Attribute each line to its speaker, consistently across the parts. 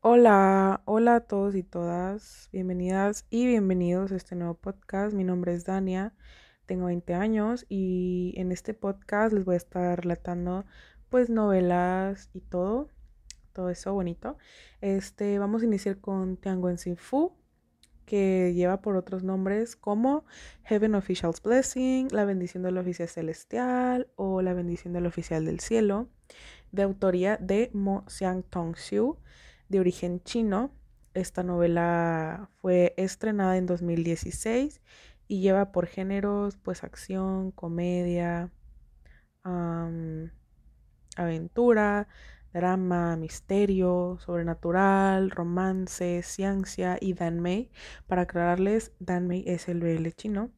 Speaker 1: Hola, hola a todos y todas, bienvenidas y bienvenidos a este nuevo podcast. Mi nombre es Dania, tengo 20 años y en este podcast les voy a estar relatando pues novelas y todo, todo eso bonito. Este, vamos a iniciar con Tianguan Fu, que lleva por otros nombres como Heaven Official's Blessing, La bendición del oficial celestial o La bendición del oficial del cielo, de autoría de Mo Xiang Tong Xiu de origen chino. Esta novela fue estrenada en 2016 y lleva por géneros pues acción, comedia, aventura, drama, misterio, sobrenatural, romance, ciencia y Danmei. Para aclararles, Danmei es el BL chino.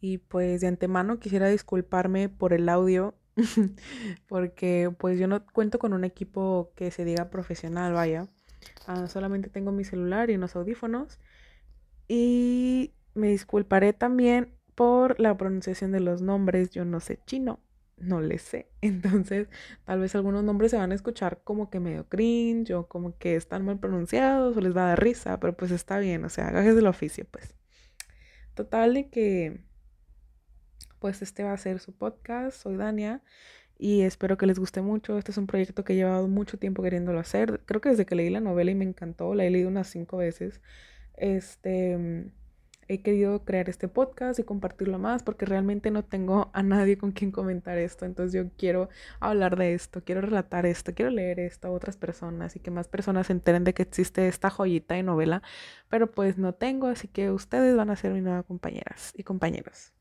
Speaker 1: Y pues de antemano quisiera disculparme por el audio porque pues yo no cuento con un equipo que se diga profesional, vaya. Ah, solamente tengo mi celular y unos audífonos. Y me disculparé también por la pronunciación de los nombres. Yo no sé chino, no le sé. Entonces, tal vez algunos nombres se van a escuchar como que medio cringe o como que están mal pronunciados o les va a dar risa, pero pues está bien, o sea, gajes del oficio, pues. Total de que pues este va a ser su podcast. Soy Dania y espero que les guste mucho. Este es un proyecto que he llevado mucho tiempo queriéndolo hacer. Creo que desde que leí la novela y me encantó, la he leído unas cinco veces. Este he querido crear este podcast y compartirlo más porque realmente no tengo a nadie con quien comentar esto. Entonces yo quiero hablar de esto, quiero relatar esto, quiero leer esto a otras personas y que más personas se enteren de que existe esta joyita de novela. Pero pues no tengo, así que ustedes van a ser mis nuevas compañeras y compañeros.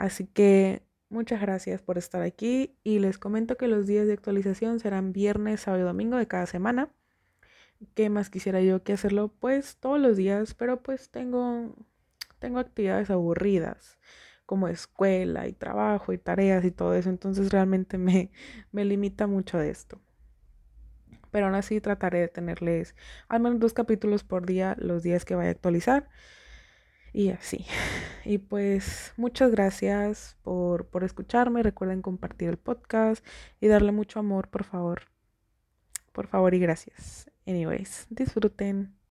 Speaker 1: Así que muchas gracias por estar aquí y les comento que los días de actualización serán viernes, sábado y domingo de cada semana. ¿Qué más quisiera yo que hacerlo? Pues todos los días, pero pues tengo, tengo actividades aburridas como escuela y trabajo y tareas y todo eso, entonces realmente me, me limita mucho de esto. Pero aún así trataré de tenerles al menos dos capítulos por día los días que vaya a actualizar y así. Y pues muchas gracias por, por escucharme. Recuerden compartir el podcast y darle mucho amor, por favor. Por favor y gracias. Anyways, disfruten.